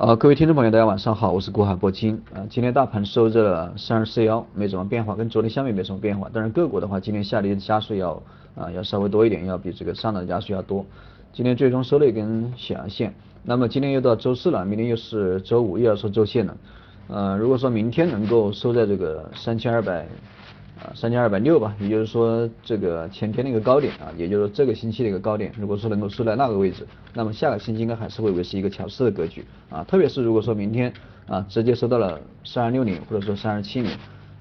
呃，各位听众朋友，大家晚上好，我是国海铂金。呃，今天大盘收在了三二四幺，没怎么变化，跟昨天相比没什么变化。但是个股的话，今天下跌的加速要啊要稍微多一点，要比这个上涨的加速要多。今天最终收了一根小阳线。那么今天又到周四了，明天又是周五，又要收周线了。呃，如果说明天能够收在这个三千二百。啊，三千二百六吧，也就是说这个前天的一个高点啊，也就是这个星期的一个高点，如果说能够收在那个位置，那么下个星期应该还是会维持一个强势的格局啊，特别是如果说明天啊直接收到了三二六零或者说三二七零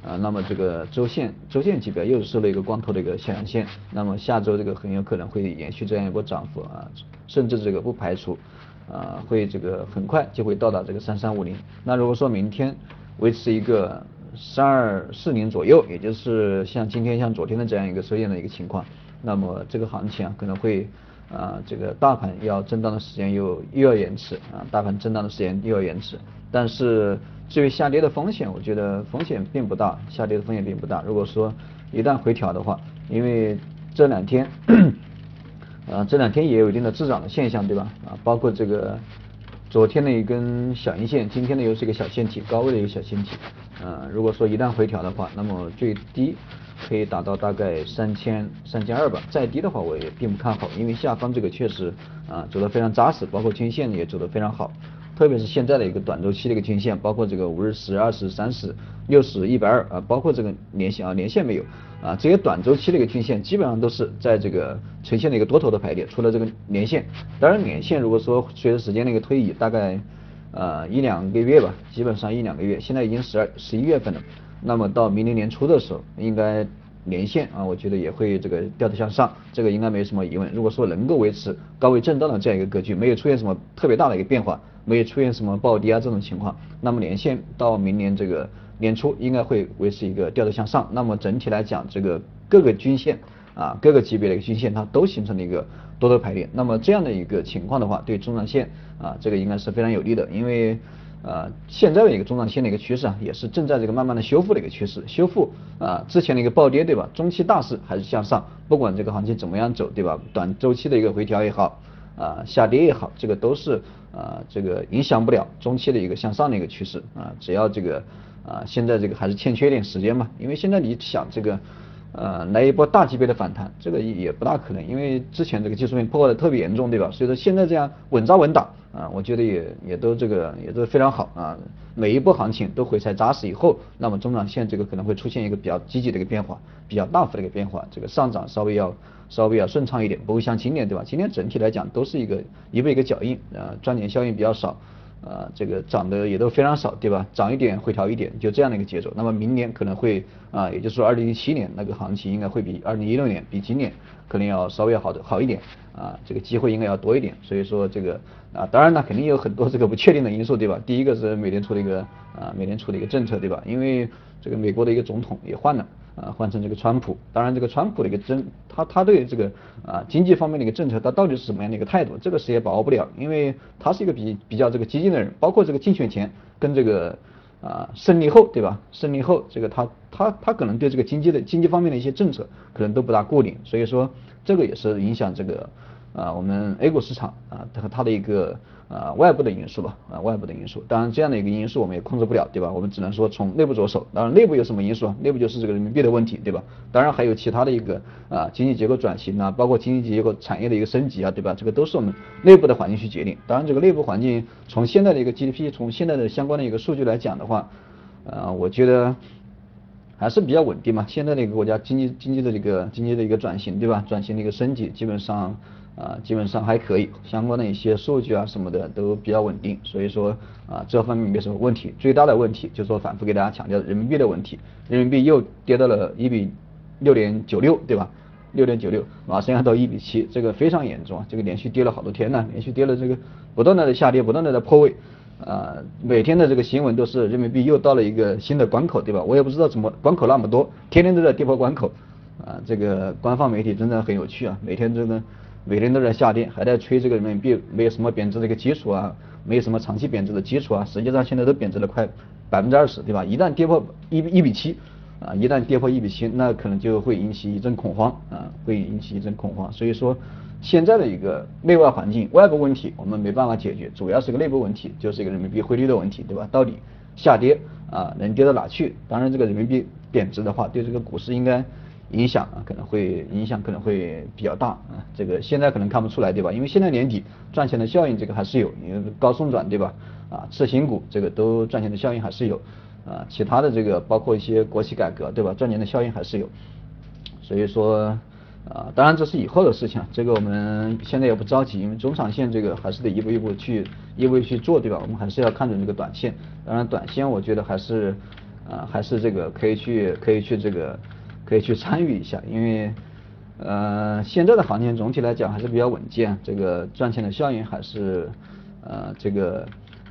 啊，那么这个周线周线级别又收了一个光头的一个下阳线，那么下周这个很有可能会延续这样一波涨幅啊，甚至这个不排除啊会这个很快就会到达这个三三五零，那如果说明天维持一个。三二四零左右，也就是像今天、像昨天的这样一个收线的一个情况，那么这个行情啊可能会啊这个大盘要震荡的时间又又要延迟啊，大盘震荡的时间又要延迟。但是至于下跌的风险，我觉得风险并不大，下跌的风险并不大。如果说一旦回调的话，因为这两天 啊这两天也有一定的滞涨的现象，对吧？啊，包括这个。昨天的一根小阴线，今天呢又是一个小线体，高位的一个小线体。呃，如果说一旦回调的话，那么最低可以达到大概三千三千二吧。再低的话，我也并不看好，因为下方这个确实啊走得非常扎实，包括均线也走得非常好。特别是现在的一个短周期的一个均线，包括这个五日、十、二十、三十、六十、一百二啊，包括这个年线啊，年线没有啊，这些短周期的一个均线基本上都是在这个呈现的一个多头的排列，除了这个年线。当然，年线如果说随着时间的一个推移，大概呃一两个月吧，基本上一两个月，现在已经十二十一月份了，那么到明年年初的时候，应该年线啊，我觉得也会这个调头向上，这个应该没什么疑问。如果说能够维持高位震荡的这样一个格局，没有出现什么特别大的一个变化。没有出现什么暴跌啊这种情况，那么连线到明年这个年初应该会维持一个调头向上。那么整体来讲，这个各个均线啊，各个级别的一个均线它都形成了一个多头排列。那么这样的一个情况的话，对中长线啊，这个应该是非常有利的。因为呃，现在的一个中长线的一个趋势啊，也是正在这个慢慢的修复的一个趋势，修复啊之前的一个暴跌对吧？中期大势还是向上，不管这个行情怎么样走对吧？短周期的一个回调也好。啊，下跌也好，这个都是啊，这个影响不了中期的一个向上的一个趋势啊。只要这个啊，现在这个还是欠缺一点时间嘛，因为现在你想这个呃来一波大级别的反弹，这个也不大可能，因为之前这个技术面破坏的特别严重，对吧？所以说现在这样稳扎稳打啊，我觉得也也都这个也都非常好啊。每一波行情都回踩扎实以后，那么中长线这个可能会出现一个比较积极的一个变化，比较大幅的一个变化，这个上涨稍微要。稍微要顺畅一点，不会像今年对吧？今年整体来讲都是一个一步一个脚印，啊，赚点效应比较少，啊，这个涨的也都非常少，对吧？涨一点回调一点，就这样的一个节奏。那么明年可能会啊，也就是说二零一七年那个行情应该会比二零一六年比今年可能要稍微好的好一点，啊，这个机会应该要多一点。所以说这个啊，当然呢肯定有很多这个不确定的因素，对吧？第一个是美联储的一个啊，美联储的一个政策，对吧？因为这个美国的一个总统也换了。啊，换成这个川普，当然这个川普的一个政，他他对这个啊经济方面的一个政策，他到底是什么样的一个态度，这个谁也把握不了，因为他是一个比比较这个激进的人，包括这个竞选前跟这个啊胜利后，对吧？胜利后这个他他他可能对这个经济的经济方面的一些政策可能都不大固定，所以说这个也是影响这个。啊，我们 A 股市场啊，和它的一个啊外部的因素吧，啊外部的因素，当然这样的一个因素我们也控制不了，对吧？我们只能说从内部着手。当然内部有什么因素啊？内部就是这个人民币的问题，对吧？当然还有其他的一个啊经济结构转型啊，包括经济结构产业的一个升级啊，对吧？这个都是我们内部的环境去决定。当然这个内部环境从现在的一个 GDP，从现在的相关的一个数据来讲的话，呃，我觉得还是比较稳定嘛。现在的一个国家经济经济的一个经济的一个转型，对吧？转型的一个升级，基本上。啊，基本上还可以，相关的一些数据啊什么的都比较稳定，所以说啊这方面没什么问题。最大的问题就是说反复给大家强调人民币的问题，人民币又跌到了一比六点九六，对吧？六点九六，马上要到一比七，这个非常严重啊，这个连续跌了好多天呢，连续跌了这个不断的在下跌，不断的在破位，啊，每天的这个新闻都是人民币又到了一个新的关口，对吧？我也不知道怎么关口那么多，天天都在跌破关口，啊，这个官方媒体真的很有趣啊，每天真的。每天都在下跌，还在吹这个人民币没有什么贬值的一个基础啊，没有什么长期贬值的基础啊，实际上现在都贬值了快百分之二十，对吧？一旦跌破一一比七啊，一旦跌破一比七，那可能就会引起一阵恐慌啊，会引起一阵恐慌。所以说现在的一个内外环境，外部问题我们没办法解决，主要是个内部问题，就是一个人民币汇率的问题，对吧？到底下跌啊能跌到哪去？当然这个人民币贬值的话，对这个股市应该影响啊可能会影响可能会比较大啊，这个现在可能看不出来，对吧？因为现在年底赚钱的效应这个还是有，因为高送转，对吧？啊，次新股这个都赚钱的效应还是有。啊，其他的这个包括一些国企改革，对吧？赚钱的效应还是有，所以说，啊，当然这是以后的事情，这个我们现在也不着急，因为中长线这个还是得一步一步去，一步一步去做，对吧？我们还是要看准这个短线，当然短线我觉得还是，啊，还是这个可以去，可以去这个，可以去参与一下，因为，呃，现在的行情总体来讲还是比较稳健，这个赚钱的效应还是，呃，这个。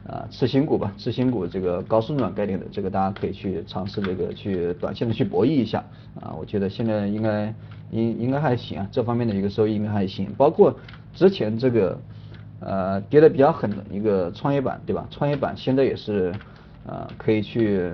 啊，次新股吧，次新股这个高送转概念的，这个大家可以去尝试这个去短线的去博弈一下啊，我觉得现在应该应应该还行啊，这方面的一个收益应该还行，包括之前这个呃跌的比较狠的一个创业板，对吧？创业板现在也是呃可以去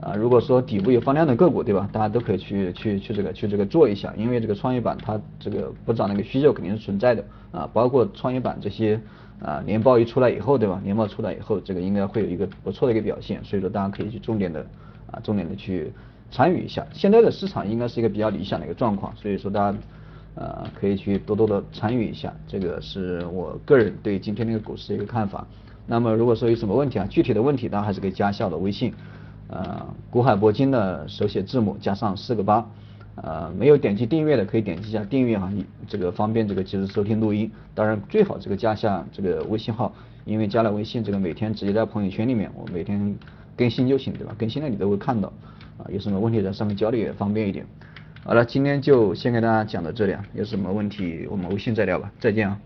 啊，如果说底部有放量的个股，对吧？大家都可以去去去这个去这个做一下，因为这个创业板它这个不涨那个需求肯定是存在的啊，包括创业板这些。啊，年报一出来以后，对吧？年报出来以后，这个应该会有一个不错的一个表现，所以说大家可以去重点的啊，重点的去参与一下。现在的市场应该是一个比较理想的一个状况，所以说大家呃可以去多多的参与一下。这个是我个人对今天那个股市的一个看法。那么如果说有什么问题啊，具体的问题，大家还是可以加下我的微信，呃，古海铂金的手写字母加上四个八。呃，没有点击订阅的可以点击一下订阅哈，这个方便这个及时收听录音。当然最好这个加下这个微信号，因为加了微信，这个每天直接在朋友圈里面，我每天更新就行，对吧？更新了你都会看到。啊，有什么问题在上面交流也方便一点。好了，今天就先给大家讲到这里啊，有什么问题我们微信再聊吧，再见啊。